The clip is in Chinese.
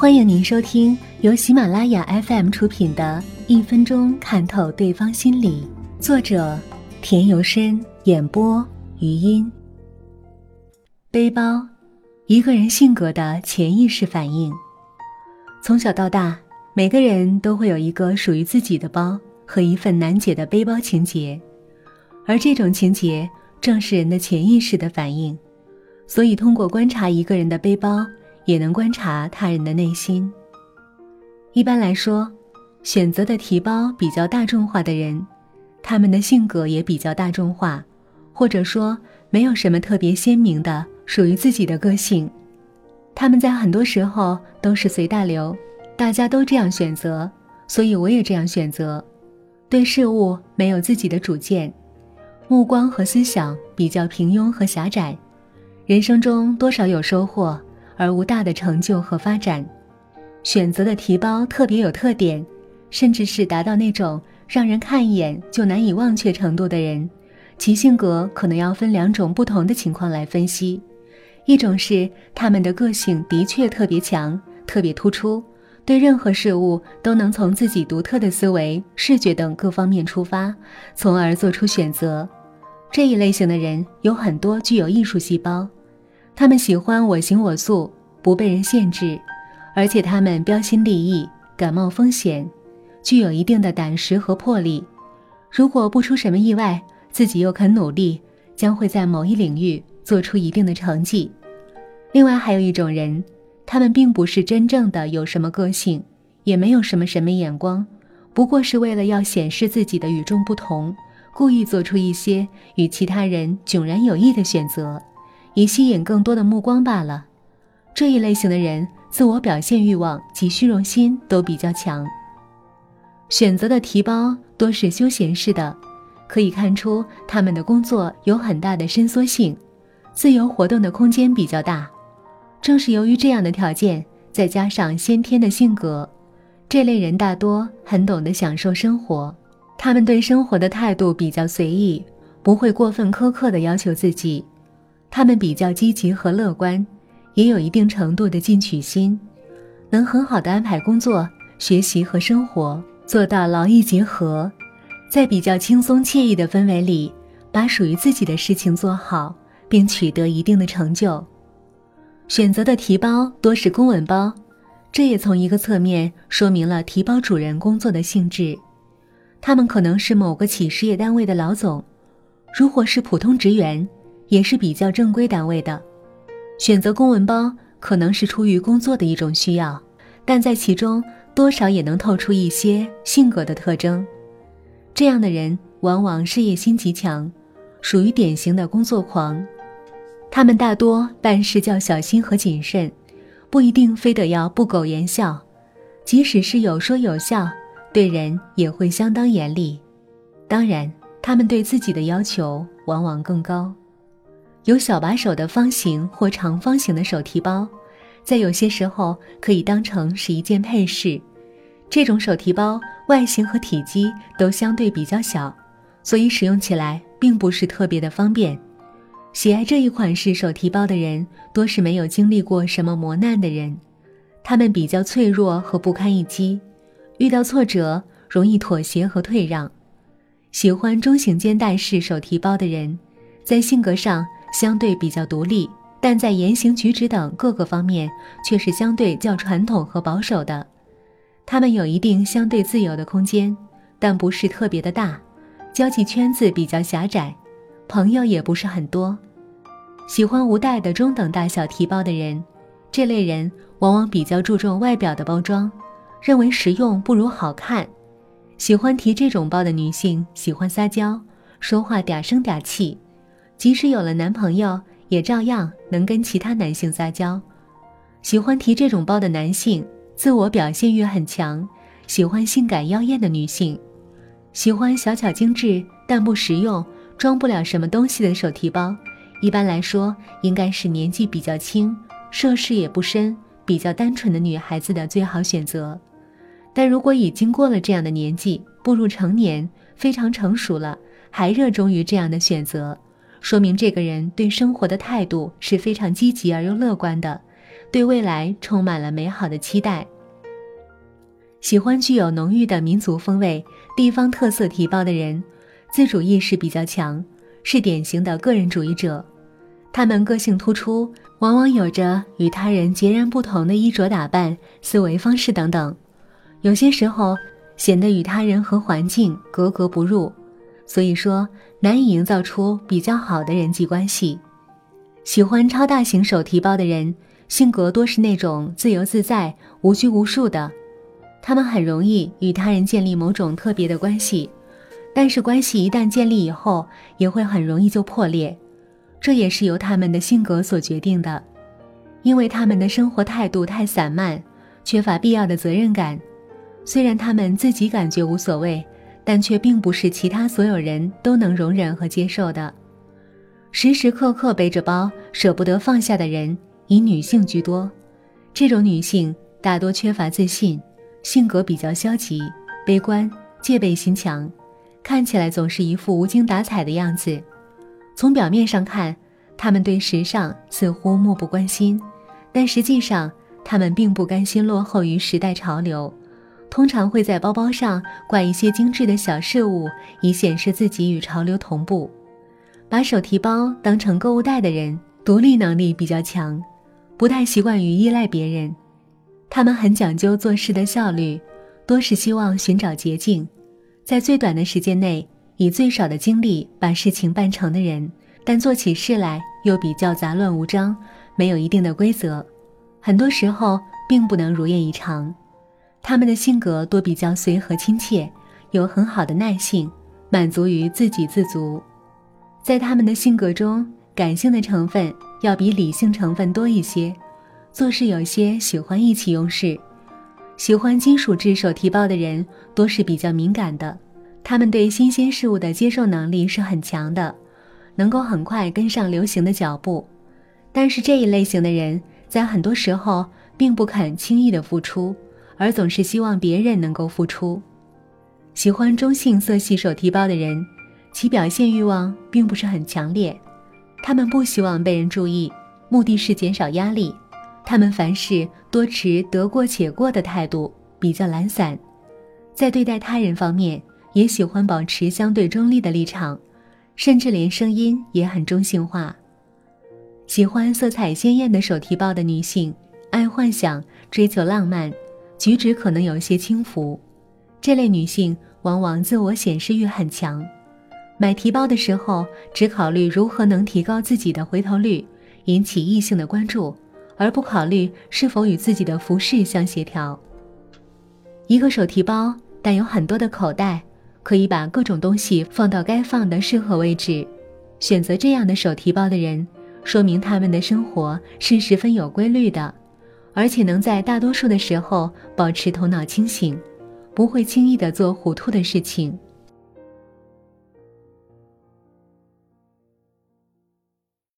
欢迎您收听由喜马拉雅 FM 出品的《一分钟看透对方心理》，作者田由深，演播余音。背包，一个人性格的潜意识反应。从小到大，每个人都会有一个属于自己的包和一份难解的背包情节，而这种情节正是人的潜意识的反应。所以，通过观察一个人的背包，也能观察他人的内心。一般来说，选择的提包比较大众化的人，他们的性格也比较大众化，或者说没有什么特别鲜明的属于自己的个性。他们在很多时候都是随大流，大家都这样选择，所以我也这样选择。对事物没有自己的主见，目光和思想比较平庸和狭窄。人生中多少有收获，而无大的成就和发展。选择的提包特别有特点，甚至是达到那种让人看一眼就难以忘却程度的人，其性格可能要分两种不同的情况来分析：一种是他们的个性的确特别强、特别突出，对任何事物都能从自己独特的思维、视觉等各方面出发，从而做出选择。这一类型的人有很多具有艺术细胞。他们喜欢我行我素，不被人限制，而且他们标新立异，敢冒风险，具有一定的胆识和魄力。如果不出什么意外，自己又肯努力，将会在某一领域做出一定的成绩。另外还有一种人，他们并不是真正的有什么个性，也没有什么审美眼光，不过是为了要显示自己的与众不同，故意做出一些与其他人迥然有异的选择。以吸引更多的目光罢了。这一类型的人，自我表现欲望及虚荣心都比较强。选择的提包多是休闲式的，可以看出他们的工作有很大的伸缩性，自由活动的空间比较大。正是由于这样的条件，再加上先天的性格，这类人大多很懂得享受生活。他们对生活的态度比较随意，不会过分苛刻地要求自己。他们比较积极和乐观，也有一定程度的进取心，能很好的安排工作、学习和生活，做到劳逸结合，在比较轻松惬意的氛围里，把属于自己的事情做好，并取得一定的成就。选择的提包多是公文包，这也从一个侧面说明了提包主人工作的性质。他们可能是某个企事业单位的老总，如果是普通职员。也是比较正规单位的，选择公文包可能是出于工作的一种需要，但在其中多少也能透出一些性格的特征。这样的人往往事业心极强，属于典型的工作狂。他们大多办事较小心和谨慎，不一定非得要不苟言笑，即使是有说有笑，对人也会相当严厉。当然，他们对自己的要求往往更高。有小把手的方形或长方形的手提包，在有些时候可以当成是一件配饰。这种手提包外形和体积都相对比较小，所以使用起来并不是特别的方便。喜爱这一款式手提包的人，多是没有经历过什么磨难的人，他们比较脆弱和不堪一击，遇到挫折容易妥协和退让。喜欢中型肩带式手提包的人，在性格上。相对比较独立，但在言行举止等各个方面却是相对较传统和保守的。他们有一定相对自由的空间，但不是特别的大，交际圈子比较狭窄，朋友也不是很多。喜欢无带的中等大小提包的人，这类人往往比较注重外表的包装，认为实用不如好看。喜欢提这种包的女性喜欢撒娇，说话嗲声嗲气。即使有了男朋友，也照样能跟其他男性撒娇。喜欢提这种包的男性，自我表现欲很强，喜欢性感妖艳的女性，喜欢小巧精致但不实用、装不了什么东西的手提包。一般来说，应该是年纪比较轻、涉世也不深、比较单纯的女孩子的最好选择。但如果已经过了这样的年纪，步入成年，非常成熟了，还热衷于这样的选择。说明这个人对生活的态度是非常积极而又乐观的，对未来充满了美好的期待。喜欢具有浓郁的民族风味、地方特色提包的人，自主意识比较强，是典型的个人主义者。他们个性突出，往往有着与他人截然不同的衣着打扮、思维方式等等，有些时候显得与他人和环境格格不入，所以说难以营造出比较好的人际关系。喜欢超大型手提包的人，性格多是那种自由自在、无拘无束的。他们很容易与他人建立某种特别的关系，但是关系一旦建立以后，也会很容易就破裂，这也是由他们的性格所决定的。因为他们的生活态度太散漫，缺乏必要的责任感。虽然他们自己感觉无所谓，但却并不是其他所有人都能容忍和接受的。时时刻刻背着包，舍不得放下的人，以女性居多。这种女性大多缺乏自信。性格比较消极、悲观、戒备心强，看起来总是一副无精打采的样子。从表面上看，他们对时尚似乎漠不关心，但实际上，他们并不甘心落后于时代潮流，通常会在包包上挂一些精致的小饰物，以显示自己与潮流同步。把手提包当成购物袋的人，独立能力比较强，不太习惯于依赖别人。他们很讲究做事的效率，多是希望寻找捷径，在最短的时间内以最少的精力把事情办成的人，但做起事来又比较杂乱无章，没有一定的规则，很多时候并不能如愿以偿。他们的性格多比较随和亲切，有很好的耐性，满足于自给自足。在他们的性格中，感性的成分要比理性成分多一些。做事有些喜欢意气用事，喜欢金属制手提包的人多是比较敏感的，他们对新鲜事物的接受能力是很强的，能够很快跟上流行的脚步。但是这一类型的人在很多时候并不肯轻易的付出，而总是希望别人能够付出。喜欢中性色系手提包的人，其表现欲望并不是很强烈，他们不希望被人注意，目的是减少压力。他们凡事多持得过且过的态度，比较懒散，在对待他人方面也喜欢保持相对中立的立场，甚至连声音也很中性化。喜欢色彩鲜艳的手提包的女性，爱幻想，追求浪漫，举止可能有些轻浮。这类女性往往自我显示欲很强，买提包的时候只考虑如何能提高自己的回头率，引起异性的关注。而不考虑是否与自己的服饰相协调。一个手提包带有很多的口袋，可以把各种东西放到该放的适合位置。选择这样的手提包的人，说明他们的生活是十分有规律的，而且能在大多数的时候保持头脑清醒，不会轻易的做糊涂的事情。